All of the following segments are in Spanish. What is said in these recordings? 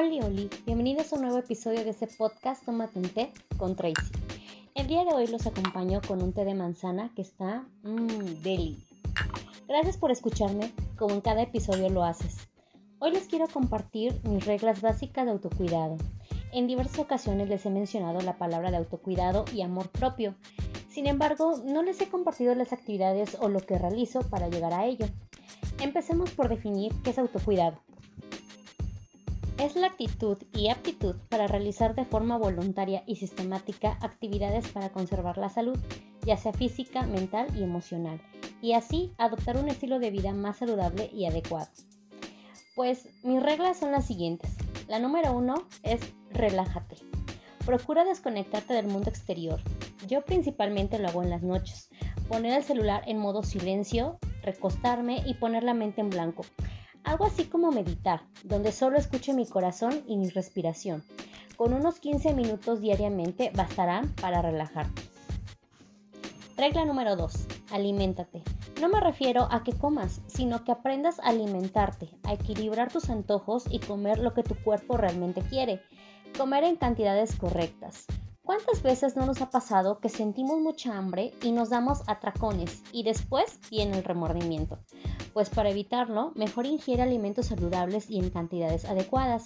Hola, Oli, bienvenidos a un nuevo episodio de este podcast Tómate un té con Tracy. El día de hoy los acompaño con un té de manzana que está mmm, deli. Gracias por escucharme, como en cada episodio lo haces. Hoy les quiero compartir mis reglas básicas de autocuidado. En diversas ocasiones les he mencionado la palabra de autocuidado y amor propio. Sin embargo, no les he compartido las actividades o lo que realizo para llegar a ello. Empecemos por definir qué es autocuidado. Es la actitud y aptitud para realizar de forma voluntaria y sistemática actividades para conservar la salud, ya sea física, mental y emocional, y así adoptar un estilo de vida más saludable y adecuado. Pues mis reglas son las siguientes. La número uno es relájate. Procura desconectarte del mundo exterior. Yo principalmente lo hago en las noches. Poner el celular en modo silencio, recostarme y poner la mente en blanco algo así como meditar, donde solo escuche mi corazón y mi respiración. Con unos 15 minutos diariamente bastarán para relajarte. Regla número 2. Aliméntate. No me refiero a que comas, sino que aprendas a alimentarte, a equilibrar tus antojos y comer lo que tu cuerpo realmente quiere. Comer en cantidades correctas. ¿Cuántas veces no nos ha pasado que sentimos mucha hambre y nos damos atracones y después viene el remordimiento? Pues para evitarlo, mejor ingiere alimentos saludables y en cantidades adecuadas.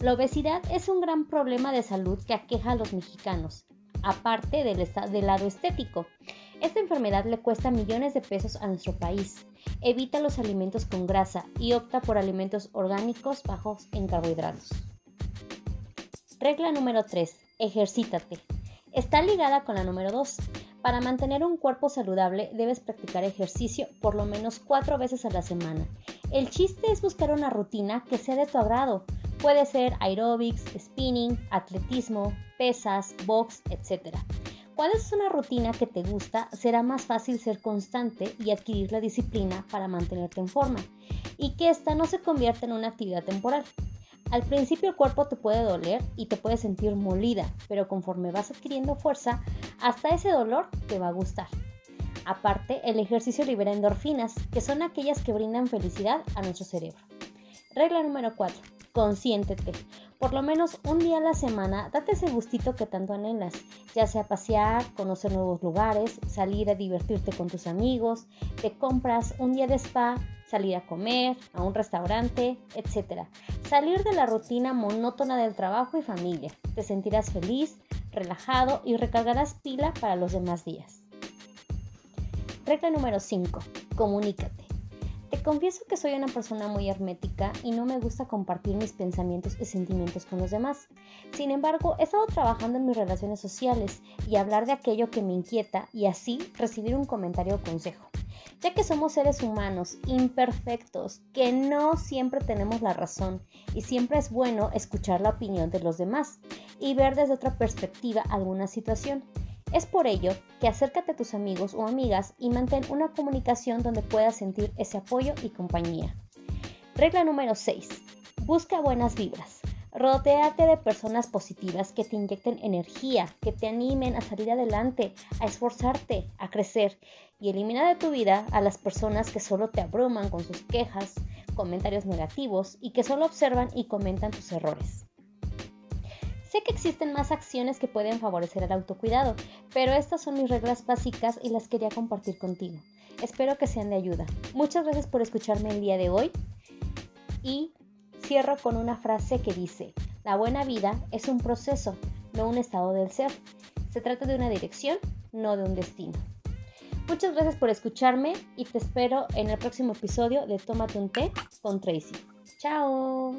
La obesidad es un gran problema de salud que aqueja a los mexicanos, aparte del, del lado estético. Esta enfermedad le cuesta millones de pesos a nuestro país. Evita los alimentos con grasa y opta por alimentos orgánicos bajos en carbohidratos. Regla número 3. Ejercítate. Está ligada con la número 2. Para mantener un cuerpo saludable debes practicar ejercicio por lo menos cuatro veces a la semana. El chiste es buscar una rutina que sea de tu agrado. Puede ser aerobics, spinning, atletismo, pesas, box, etc. Cuando es una rutina que te gusta, será más fácil ser constante y adquirir la disciplina para mantenerte en forma y que ésta no se convierta en una actividad temporal. Al principio el cuerpo te puede doler y te puede sentir molida, pero conforme vas adquiriendo fuerza, hasta ese dolor te va a gustar. Aparte, el ejercicio libera endorfinas, que son aquellas que brindan felicidad a nuestro cerebro. Regla número 4. Consiéntete. Por lo menos un día a la semana, date ese gustito que tanto anhelas, ya sea pasear, conocer nuevos lugares, salir a divertirte con tus amigos, te compras un día de spa, salir a comer, a un restaurante, etc. Salir de la rutina monótona del trabajo y familia. Te sentirás feliz, relajado y recargarás pila para los demás días. Regla número 5. Comunícate. Te confieso que soy una persona muy hermética y no me gusta compartir mis pensamientos y sentimientos con los demás. Sin embargo, he estado trabajando en mis relaciones sociales y hablar de aquello que me inquieta y así recibir un comentario o consejo ya que somos seres humanos imperfectos, que no siempre tenemos la razón y siempre es bueno escuchar la opinión de los demás y ver desde otra perspectiva alguna situación. Es por ello que acércate a tus amigos o amigas y mantén una comunicación donde puedas sentir ese apoyo y compañía. Regla número 6. Busca buenas vibras. Rodéate de personas positivas que te inyecten energía, que te animen a salir adelante, a esforzarte, a crecer y elimina de tu vida a las personas que solo te abruman con sus quejas, comentarios negativos y que solo observan y comentan tus errores. Sé que existen más acciones que pueden favorecer el autocuidado, pero estas son mis reglas básicas y las quería compartir contigo. Espero que sean de ayuda. Muchas gracias por escucharme el día de hoy y Cierro con una frase que dice, la buena vida es un proceso, no un estado del ser. Se trata de una dirección, no de un destino. Muchas gracias por escucharme y te espero en el próximo episodio de Tómate un té con Tracy. ¡Chao!